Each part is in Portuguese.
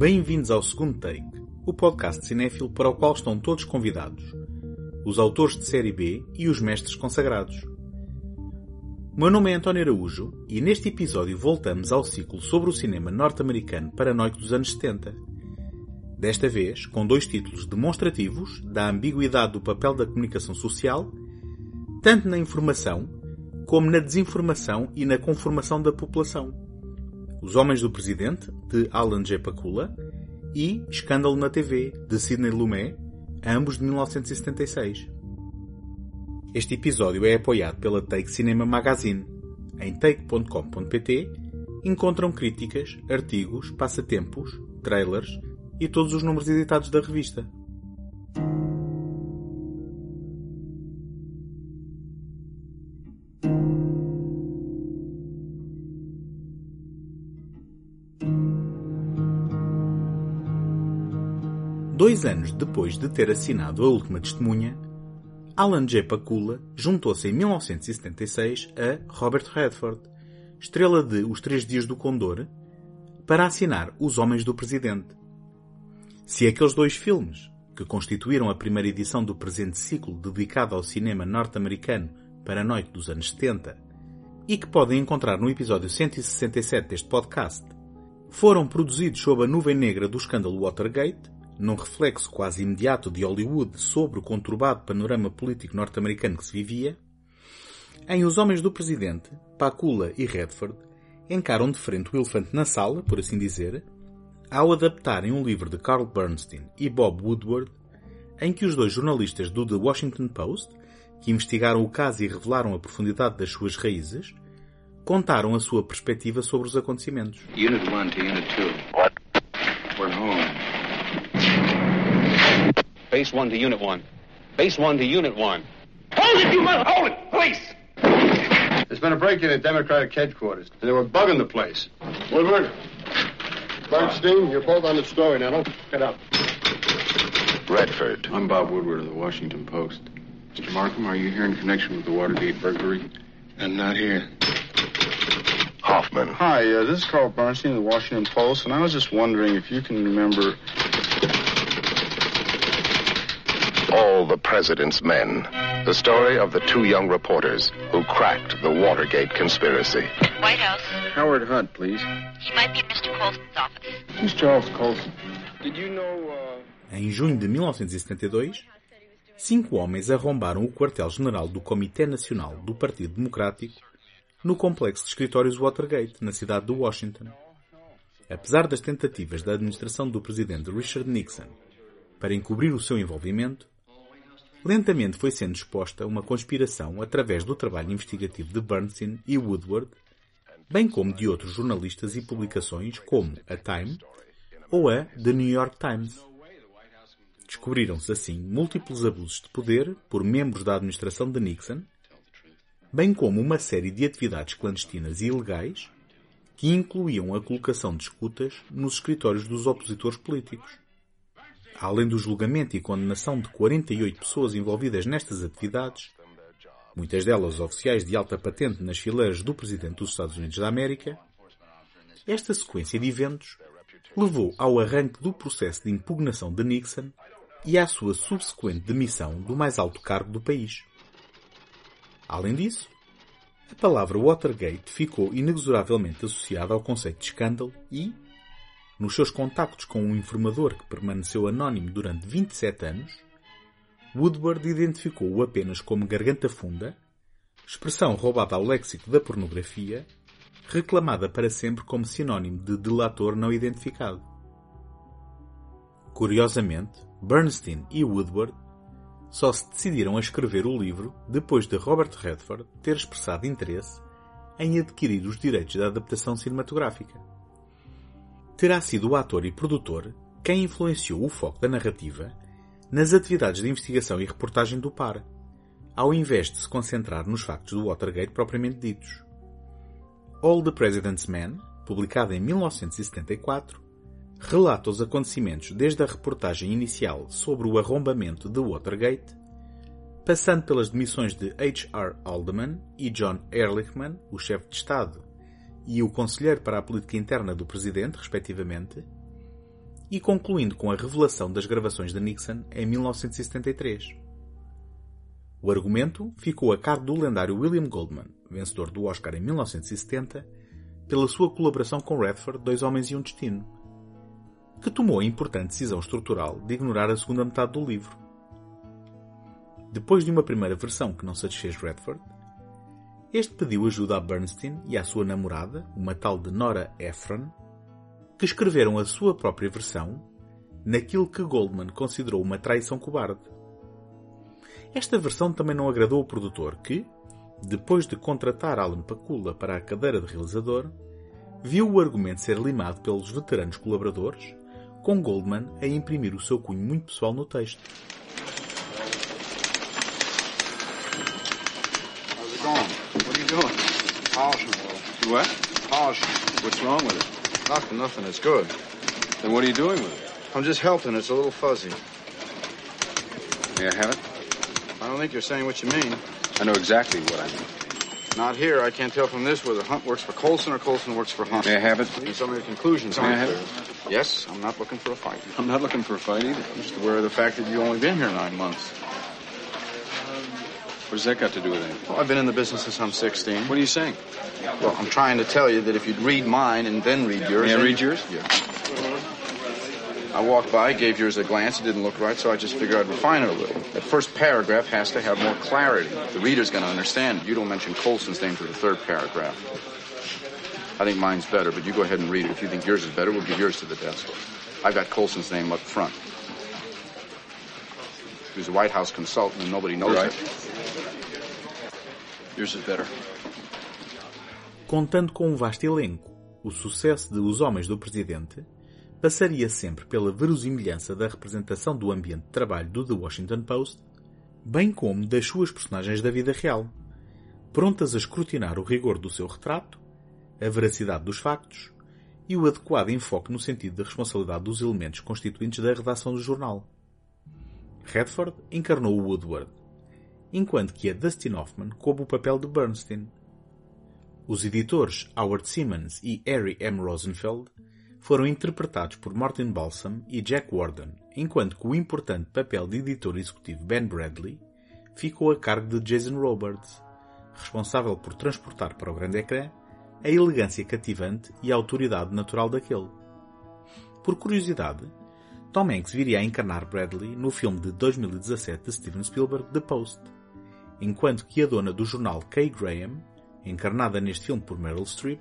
Bem-vindos ao segundo take, o podcast cinéfilo para o qual estão todos convidados, os autores de série B e os mestres consagrados. O meu nome é António Araújo e neste episódio voltamos ao ciclo sobre o cinema norte-americano paranoico dos anos 70. Desta vez com dois títulos demonstrativos da ambiguidade do papel da comunicação social, tanto na informação como na desinformação e na conformação da população. Os Homens do Presidente, de Alan J. Pakula, e Escândalo na TV, de Sidney Lumet, ambos de 1976. Este episódio é apoiado pela Take Cinema Magazine. Em take.com.pt encontram críticas, artigos, passatempos, trailers e todos os números editados da revista. Dois anos depois de ter assinado A Última Testemunha, Alan J. Pakula juntou-se em 1976 a Robert Redford, estrela de Os Três Dias do Condor, para assinar Os Homens do Presidente. Se aqueles dois filmes, que constituíram a primeira edição do presente ciclo dedicado ao cinema norte-americano para a noite dos anos 70, e que podem encontrar no episódio 167 deste podcast, foram produzidos sob a nuvem negra do escândalo Watergate, num reflexo quase imediato de Hollywood sobre o conturbado panorama político norte-americano que se vivia, em Os Homens do Presidente, Pakula e Redford encaram de frente o elefante na sala, por assim dizer, ao adaptarem um livro de Carl Bernstein e Bob Woodward, em que os dois jornalistas do The Washington Post, que investigaram o caso e revelaram a profundidade das suas raízes, contaram a sua perspectiva sobre os acontecimentos. Unit 1 to Unit 2. What? We're home. Base 1 to Unit 1. Base 1 to Unit 1. Hold it, you mother! Hold it! Police! There's been a break-in at Democratic headquarters. and They were bugging the place. Woodward, Bernstein, you're both on the story now. Get up. Redford. I'm Bob Woodward of the Washington Post. Mr. Markham, are you here in connection with the Watergate burglary? I'm not here. Hoffman. Hi, uh, this is Carl Bernstein of the Washington Post, and I was just wondering if you can remember. All the President's Men. The story of the two young reporters who cracked the Watergate conspiracy. White House. Howard Hunt, please. He might be in Mr. Colson's office. Who's Charles Colson? Did you know, uh... Em junho de 1972, cinco homens arrombaram o quartel-general do Comitê Nacional do Partido Democrático no complexo de escritórios Watergate, na cidade de Washington. Apesar das tentativas da administração do presidente Richard Nixon para encobrir o seu envolvimento, lentamente foi sendo exposta uma conspiração através do trabalho investigativo de Bernstein e Woodward, bem como de outros jornalistas e publicações como a Time ou a The New York Times. Descobriram-se assim múltiplos abusos de poder por membros da administração de Nixon, bem como uma série de atividades clandestinas e ilegais que incluíam a colocação de escutas nos escritórios dos opositores políticos. Além do julgamento e condenação de 48 pessoas envolvidas nestas atividades, muitas delas oficiais de alta patente nas fileiras do Presidente dos Estados Unidos da América, esta sequência de eventos levou ao arranque do processo de impugnação de Nixon e à sua subsequente demissão do mais alto cargo do país. Além disso, a palavra Watergate ficou inexoravelmente associada ao conceito de escândalo e, nos seus contactos com um informador que permaneceu anónimo durante 27 anos, Woodward identificou-o apenas como garganta funda, expressão roubada ao léxico da pornografia, reclamada para sempre como sinónimo de delator não identificado. Curiosamente, Bernstein e Woodward só se decidiram a escrever o livro depois de Robert Redford ter expressado interesse em adquirir os direitos da adaptação cinematográfica. Terá sido o ator e produtor quem influenciou o foco da narrativa nas atividades de investigação e reportagem do par, ao invés de se concentrar nos factos do Watergate propriamente ditos. All the President's Men, publicado em 1974, relata os acontecimentos desde a reportagem inicial sobre o arrombamento de Watergate, passando pelas demissões de H.R. Haldeman e John Ehrlichman, o chefe de Estado e o conselheiro para a política interna do presidente, respectivamente, e concluindo com a revelação das gravações de Nixon em 1973. O argumento ficou a cargo do lendário William Goldman, vencedor do Oscar em 1970, pela sua colaboração com Redford, Dois Homens e um Destino, que tomou a importante decisão estrutural de ignorar a segunda metade do livro. Depois de uma primeira versão que não satisfez Redford, este pediu ajuda a Bernstein e à sua namorada, uma tal de Nora Ephron, que escreveram a sua própria versão naquilo que Goldman considerou uma traição cobarde. Esta versão também não agradou o produtor que, depois de contratar Alan Pakula para a cadeira de realizador, viu o argumento ser limado pelos veteranos colaboradores, com Goldman a imprimir o seu cunho muito pessoal no texto. How's it going? What? Polishing. What's wrong with it? Nothing, nothing. It's good. Then what are you doing with it? I'm just helping. It's a little fuzzy. May I have it? I don't think you're saying what you mean. I know exactly what I mean. Not here. I can't tell from this whether Hunt works for Colson or Colson works for Hunt. May I have it, And some of your conclusions May I have clear. Yes, I'm not looking for a fight. I'm not looking for a fight either. I'm just aware of the fact that you've only been here nine months. What does that got to do with anything? Well, I've been in the business since I'm 16. What are you saying? Well, I'm trying to tell you that if you'd read mine and then read yours. I read yours? Yeah. I walked by, gave yours a glance. It didn't look right, so I just figured I'd refine it a little. That first paragraph has to have more clarity. The reader's going to understand it. You don't mention Colson's name to the third paragraph. I think mine's better, but you go ahead and read it. If you think yours is better, we'll give yours to the desk. I've got Colson's name up front. A White House consultant, and nobody knows Right. it. Yours is better. Contando com um vasto elenco, o sucesso de Os Homens do Presidente passaria sempre pela verosimilhança da representação do ambiente de trabalho do The Washington Post, bem como das suas personagens da vida real, prontas a escrutinar o rigor do seu retrato, a veracidade dos factos e o adequado enfoque no sentido da responsabilidade dos elementos constituintes da redação do jornal. Redford encarnou o Woodward, enquanto que a Dustin Hoffman coube o papel de Bernstein. Os editores Howard Simmons e Harry M. Rosenfeld foram interpretados por Martin Balsam e Jack Warden, enquanto que o importante papel de editor executivo Ben Bradley ficou a cargo de Jason Robards, responsável por transportar para o grande ecrã a elegância cativante e a autoridade natural daquele. Por curiosidade, Tom Hanks viria a encarnar Bradley no filme de 2017 de Steven Spielberg, The Post, enquanto que a dona do jornal Kay Graham, encarnada neste filme por Meryl Streep,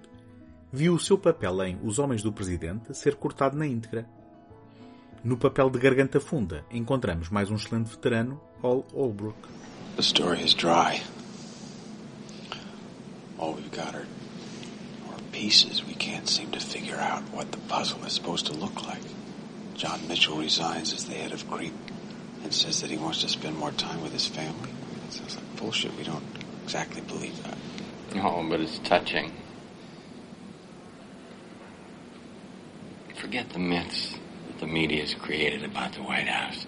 viu o seu papel em Os Homens do Presidente ser cortado na íntegra. No papel de garganta funda, encontramos mais um excelente veterano, Hal Holbrook. The story is dry. All we've got are, are pieces. We can't seem to figure out what the puzzle is supposed to look like. John Mitchell resigns as the head of Creep and says that he wants to spend more time with his family. It sounds like bullshit. We don't exactly believe that. Oh, but it's touching. Forget the myths that the media has created about the White House.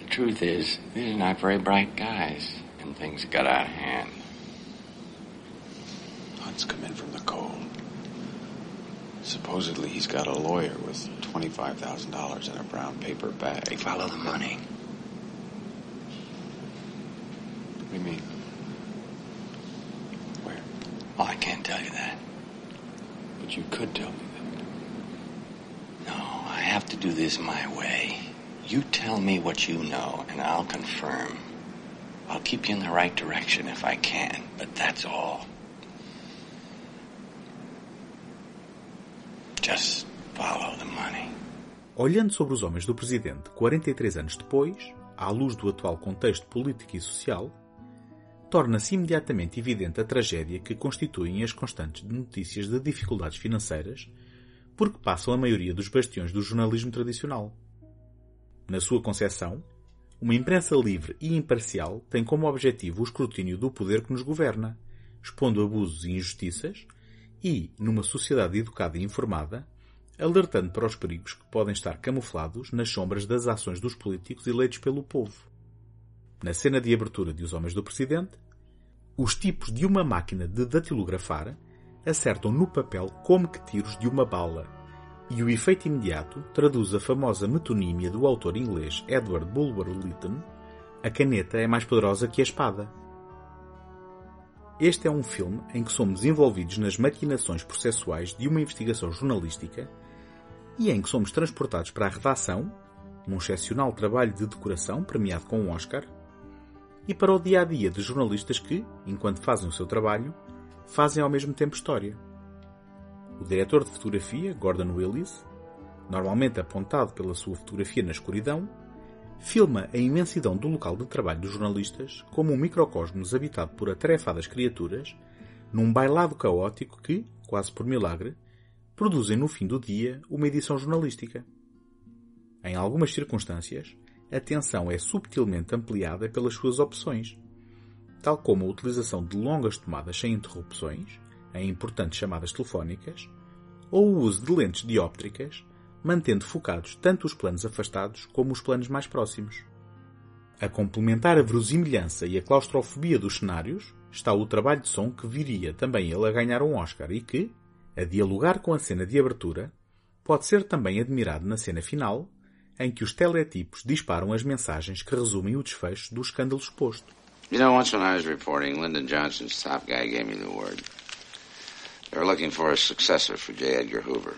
The truth is, these are not very bright guys, and things got out of hand. Hunt's come in from the cold. Supposedly he's got a lawyer with $25,000 in a brown paper bag. Follow the money. What do you mean? Where? Oh, I can't tell you that. But you could tell me that. No, I have to do this my way. You tell me what you know, and I'll confirm. I'll keep you in the right direction if I can, but that's all. Just follow the money. Olhando sobre os homens do presidente 43 anos depois, à luz do atual contexto político e social, torna-se imediatamente evidente a tragédia que constituem as constantes notícias de dificuldades financeiras porque passam a maioria dos bastiões do jornalismo tradicional. Na sua concepção, uma imprensa livre e imparcial tem como objetivo o escrutínio do poder que nos governa, expondo abusos e injustiças e, numa sociedade educada e informada, alertando para os perigos que podem estar camuflados nas sombras das ações dos políticos eleitos pelo povo. Na cena de abertura de Os Homens do Presidente, os tipos de uma máquina de datilografar acertam no papel como que tiros de uma bala, E o efeito imediato traduz a famosa metonímia do autor inglês Edward Bulwer Lytton: a caneta é mais poderosa que a espada. Este é um filme em que somos envolvidos nas maquinações processuais de uma investigação jornalística e em que somos transportados para a redação, num excepcional trabalho de decoração premiado com um Oscar, e para o dia a dia de jornalistas que, enquanto fazem o seu trabalho, fazem ao mesmo tempo história. O diretor de fotografia, Gordon Willis, normalmente apontado pela sua fotografia na escuridão, filma a imensidão do local de trabalho dos jornalistas como um microcosmos habitado por atarefadas criaturas, num bailado caótico que, quase por milagre, produzem no fim do dia uma edição jornalística. Em algumas circunstâncias, a tensão é subtilmente ampliada pelas suas opções, tal como a utilização de longas tomadas sem interrupções, em importantes chamadas telefónicas, ou o uso de lentes dióptricas mantendo focados tanto os planos afastados como os planos mais próximos. A complementar a verosimilhança e a claustrofobia dos cenários está o trabalho de som que viria também ele a ganhar um Oscar e que, a dialogar com a cena de abertura, pode ser também admirado na cena final, em que os teletipos disparam as mensagens que resumem o desfecho do escândalo exposto. You know, once when I was reporting, Lyndon Johnson's top guy gave me the word. They were looking for a successor for J. Edgar Hoover.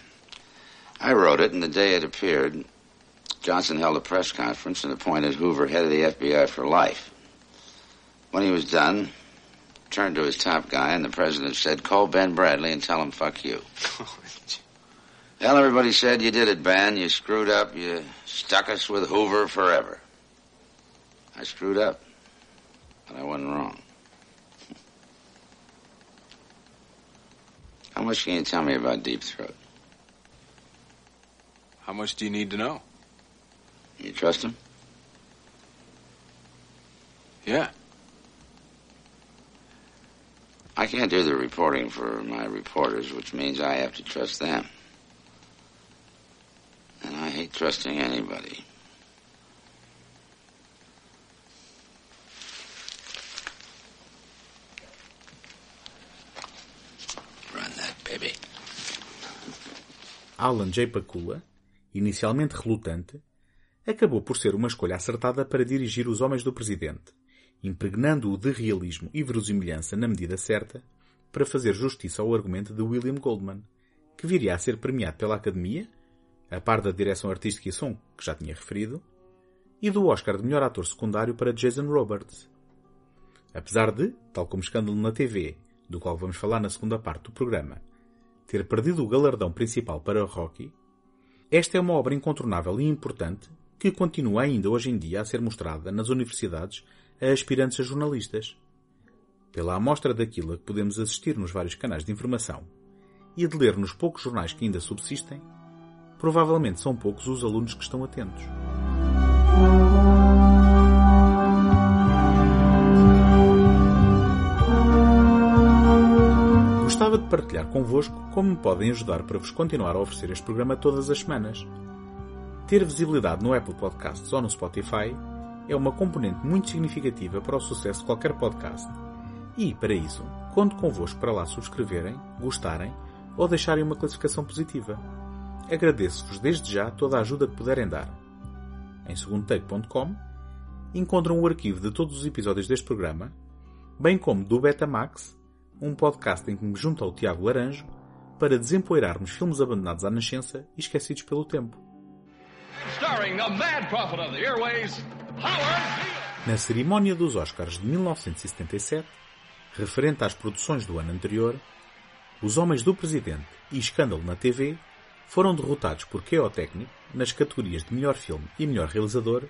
I wrote it, and the day it appeared, Johnson held a press conference and appointed Hoover head of the FBI for life. When he was done, turned to his top guy, and the president said, Call Ben Bradley and tell him fuck you. Hell, everybody said, You did it, Ben. You screwed up. You stuck us with Hoover forever. I screwed up, but I wasn't wrong. How much can you tell me about Deep Throat? How much do you need to know? You trust him? Yeah. I can't do the reporting for my reporters, which means I have to trust them. And I hate trusting anybody. Run that baby. Alan J. Pakula, inicialmente relutante, acabou por ser uma escolha acertada para dirigir Os Homens do Presidente, impregnando-o de realismo e verosimilhança na medida certa para fazer justiça ao argumento de William Goldman, que viria a ser premiado pela Academia, a par da direção artística e som, que já tinha referido, e do Oscar de melhor ator secundário para Jason Roberts. Apesar de, tal como escândalo na TV, do qual vamos falar na segunda parte do programa, ter perdido o galardão principal para Rocky, esta é uma obra incontornável e importante que continua ainda hoje em dia a ser mostrada nas universidades a aspirantes a jornalistas. Pela amostra daquilo a que podemos assistir nos vários canais de informação e de ler nos poucos jornais que ainda subsistem, provavelmente são poucos os alunos que estão atentos. Gostava de partilhar convosco como me podem ajudar para vos continuar a oferecer este programa todas as semanas. Ter visibilidade no Apple Podcasts ou no Spotify é uma componente muito significativa para o sucesso de qualquer podcast. E, para isso, conto convosco para lá subscreverem, gostarem ou deixarem uma classificação positiva. Agradeço-vos desde já toda a ajuda que puderem dar. Em segundotake.com encontram o arquivo de todos os episódios deste programa, bem como do Betamax, um podcast em que me junto ao Tiago Laranjo para desempoeirarmos filmes abandonados à nascença e esquecidos pelo tempo. Airways, Na cerimónia dos Oscars de 1977, referente às produções do ano anterior, Os Homens do Presidente e Escândalo na TV foram derrotados por Técnico nas categorias de melhor filme e melhor realizador,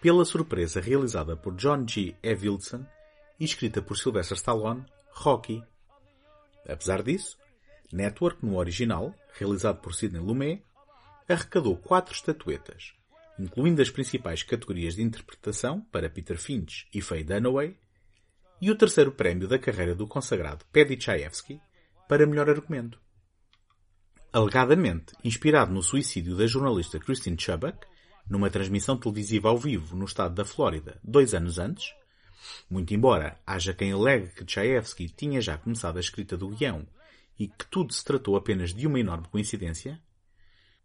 pela surpresa realizada por John G. Avildsen e escrita por Sylvester Stallone, Rocky. Apesar disso, Network no original, realizado por Sidney Lumet, arrecadou quatro estatuetas, incluindo as principais categorias de interpretação para Peter Finch e Faye Dunaway, e o terceiro prémio da carreira do consagrado Paddy Chayefsky para melhor argumento. Alegadamente inspirado no suicídio da jornalista Christine Chubbuck, numa transmissão televisiva ao vivo no estado da Flórida dois anos antes, muito embora haja quem alegue que Chayefsky tinha já começado a escrita do guião e que tudo se tratou apenas de uma enorme coincidência,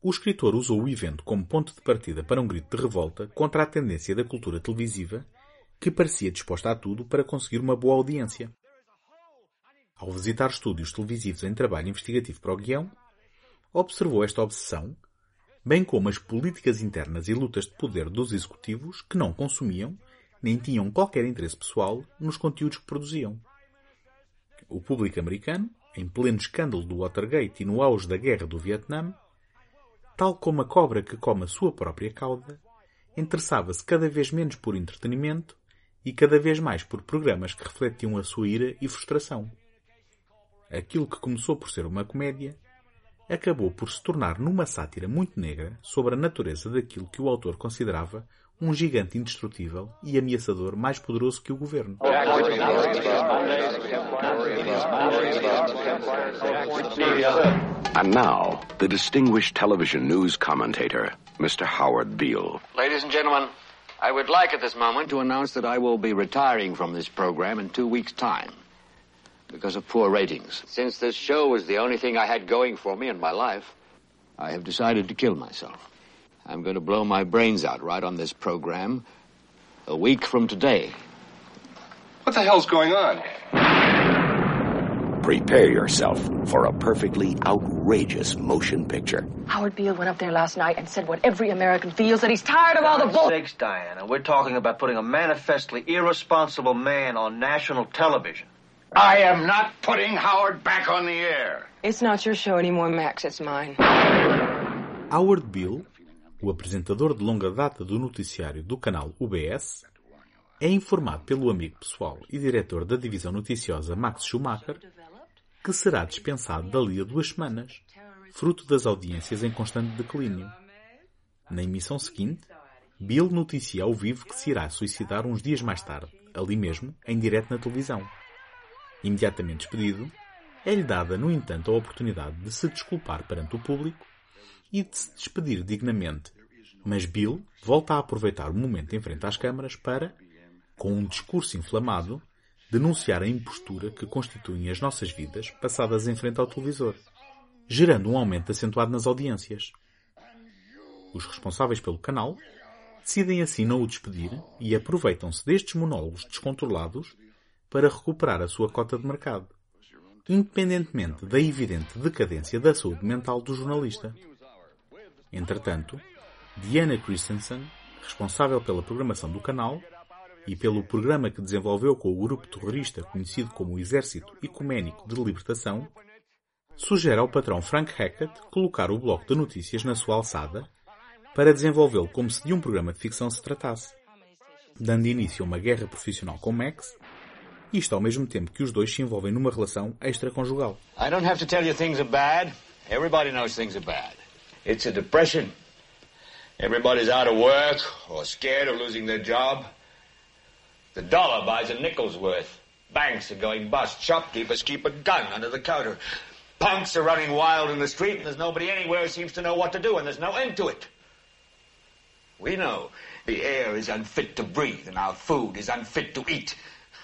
o escritor usou o evento como ponto de partida para um grito de revolta contra a tendência da cultura televisiva que parecia disposta a tudo para conseguir uma boa audiência. Ao visitar estúdios televisivos em trabalho investigativo para o guião, observou esta obsessão, bem como as políticas internas e lutas de poder dos executivos que não consumiam nem tinham qualquer interesse pessoal nos conteúdos que produziam. O público americano, em pleno escândalo do Watergate e no auge da guerra do Vietnã, tal como a cobra que come a sua própria cauda, interessava-se cada vez menos por entretenimento e cada vez mais por programas que refletiam a sua ira e frustração. Aquilo que começou por ser uma comédia acabou por se tornar numa sátira muito negra sobre a natureza daquilo que o autor considerava um gigante indestrutível e ameaçador mais poderoso que o governo. And now, the distinguished television news commentator, Mr. Howard Beale. Ladies and gentlemen, I would like at this moment to announce that I will be retiring from this program in two weeks' time because of poor ratings. Since this show was the only thing I had going for me in my life, I have decided to kill myself. I'm going to blow my brains out right on this program a week from today. What the hell's going on? Prepare yourself for a perfectly outrageous motion picture. Howard Beale went up there last night and said what every American feels that he's tired of all the bull. Sakes, Diana, we're talking about putting a manifestly irresponsible man on national television. I am not putting Howard back on the air. It's not your show anymore, Max. It's mine. Howard Beale, o apresentador de longa data do noticiário do canal UBS, é informado pelo amigo pessoal e diretor da divisão noticiosa Max Schumacher que será dispensado dali a duas semanas, fruto das audiências em constante declínio. Na emissão seguinte, Bill noticia ao vivo que se irá suicidar uns dias mais tarde, ali mesmo, em direto na televisão. Imediatamente despedido, é-lhe dada, no entanto, a oportunidade de se desculpar perante o público e de se despedir dignamente. Mas Bill volta a aproveitar o momento em frente às câmaras para, com um discurso inflamado, denunciar a impostura que constituem as nossas vidas passadas em frente ao televisor, gerando um aumento acentuado nas audiências. Os responsáveis pelo canal decidem assim não o despedir e aproveitam-se destes monólogos descontrolados para recuperar a sua cota de mercado, independentemente da evidente decadência da saúde mental do jornalista. Entretanto, Diana Christensen, responsável pela programação do canal, e pelo programa que desenvolveu com o grupo terrorista conhecido como o Exército Ecuménico de Libertação, sugere ao patrão Frank Hackett colocar o bloco de notícias na sua alçada para desenvolvê-lo como se de um programa de ficção se tratasse, dando início a uma guerra profissional com Max, isto ao mesmo tempo que os dois se envolvem numa relação extraconjugal. I don't have to tell you things are bad. Everybody knows things are bad. It's a depression. Everybody's out of work or scared of losing their job. The dollar buys a nickel's worth. Banks are going bust. Shopkeepers keep a gun under the counter. Punks are running wild in the street, and there's nobody anywhere who seems to know what to do, and there's no end to it. We know the air is unfit to breathe, and our food is unfit to eat.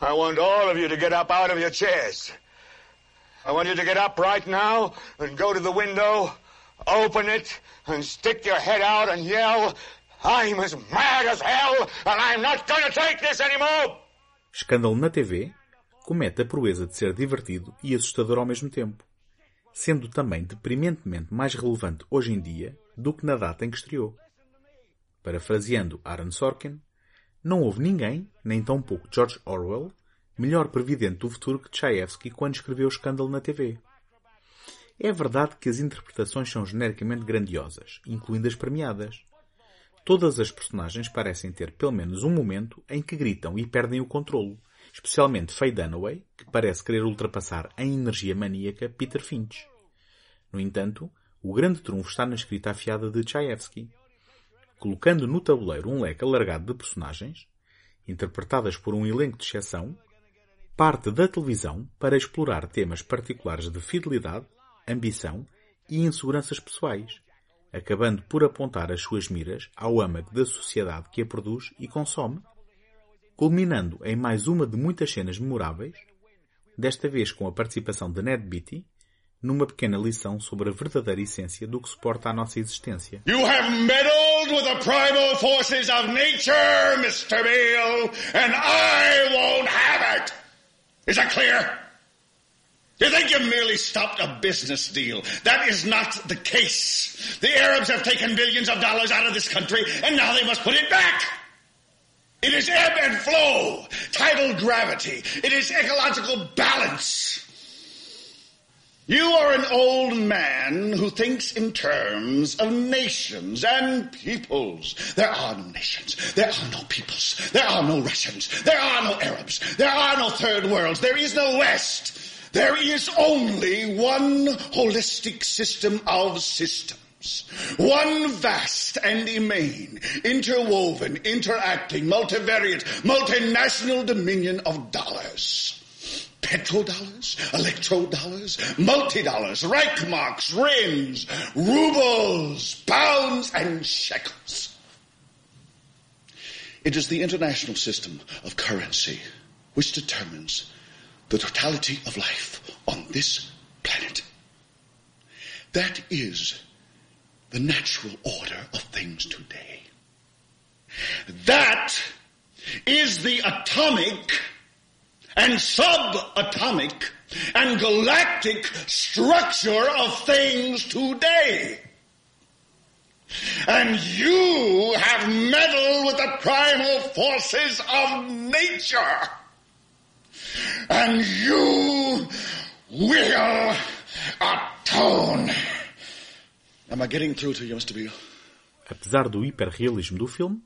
I want all of you to get up out of your chairs. I want you to get up right now and go to the window, open it, and stick your head out and yell, I'm as mad as hell, and I'm not to take this anymore! Escândalo na TV comete a proeza de ser divertido e assustador ao mesmo tempo, sendo também deprimentemente mais relevante hoje em dia do que na data em que estreou. Parafraseando Aaron Sorkin, não houve ninguém, nem tão pouco George Orwell, melhor previdente do futuro que Tchaikovsky quando escreveu o escândalo na TV. É verdade que as interpretações são genericamente grandiosas, incluindo as premiadas. Todas as personagens parecem ter pelo menos um momento em que gritam e perdem o controlo, especialmente Faye Dunaway, que parece querer ultrapassar em energia maníaca Peter Finch. No entanto, o grande trunfo está na escrita afiada de Tchaikovsky. Colocando no tabuleiro um leque alargado de personagens, interpretadas por um elenco de exceção, parte da televisão para explorar temas particulares de fidelidade, ambição e inseguranças pessoais, acabando por apontar as suas miras ao âmago da sociedade que a produz e consome, culminando em mais uma de muitas cenas memoráveis, desta vez com a participação de Ned Beatty, numa pequena lição sobre a verdadeira essência do que suporta a nossa existência. You have meddled with the primal forces of nature, Mr. Beale, and I won't have it! Is that clear? You think you merely stopped a business deal. That is not the case. The Arabs have taken billions of dollars out of this country, and now they must put it back. It is ebb and flow, tidal gravity. It is ecological balance. You are an old man who thinks in terms of nations and peoples. There are no nations. There are no peoples. There are no Russians. There are no Arabs. There are no third worlds. There is no West. There is only one holistic system of systems. One vast and immane, interwoven, interacting, multivariate, multinational dominion of dollars petrodollars, electrodollars, multi-dollars, Reichmarks, rims, rubles, pounds, and shekels. It is the international system of currency which determines the totality of life on this planet. That is the natural order of things today. That is the atomic and subatomic and galactic structure of things today. And you have meddled with the primal forces of nature. And you will atone. Am I getting through to you, Mr. Beale? Apesar do hiperrealismo do filme,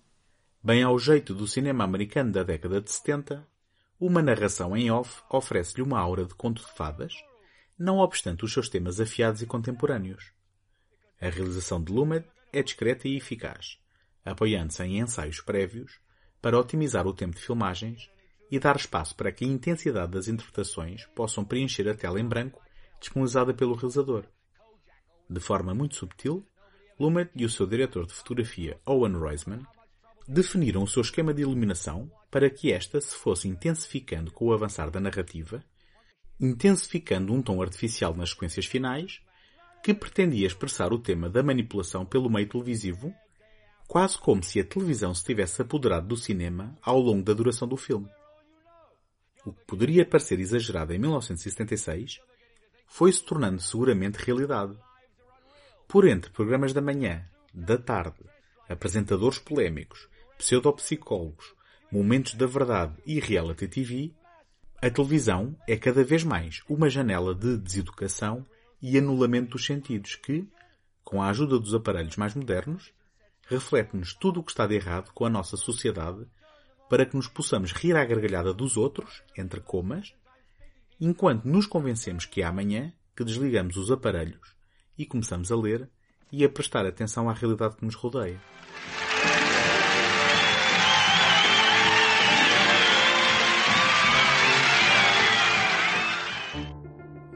bem ao jeito do cinema americano da década de 70, uma narração em off oferece-lhe uma aura de conto de fadas, não obstante os seus temas afiados e contemporâneos. A realização de Lumet é discreta e eficaz, apoiando-se em ensaios prévios para otimizar o tempo de filmagens e dar espaço para que a intensidade das interpretações possam preencher a tela em branco disponibilizada pelo realizador. De forma muito subtil, Lumet e o seu diretor de fotografia, Owen Roisman, definiram o seu esquema de iluminação para que esta se fosse intensificando com o avançar da narrativa, intensificando um tom artificial nas sequências finais, que pretendia expressar o tema da manipulação pelo meio televisivo, quase como se a televisão se tivesse apoderado do cinema ao longo da duração do filme. O que poderia parecer exagerado em 1976 foi se tornando seguramente realidade. Por entre programas da manhã, da tarde, apresentadores polémicos, pseudopsicólogos, momentos da verdade e reality TV, a televisão é cada vez mais uma janela de deseducação e anulamento dos sentidos que, com a ajuda dos aparelhos mais modernos, reflete-nos tudo o que está de errado com a nossa sociedade para que nos possamos rir à gargalhada dos outros, entre comas, enquanto nos convencemos que é amanhã que desligamos os aparelhos e começamos a ler e a prestar atenção à realidade que nos rodeia.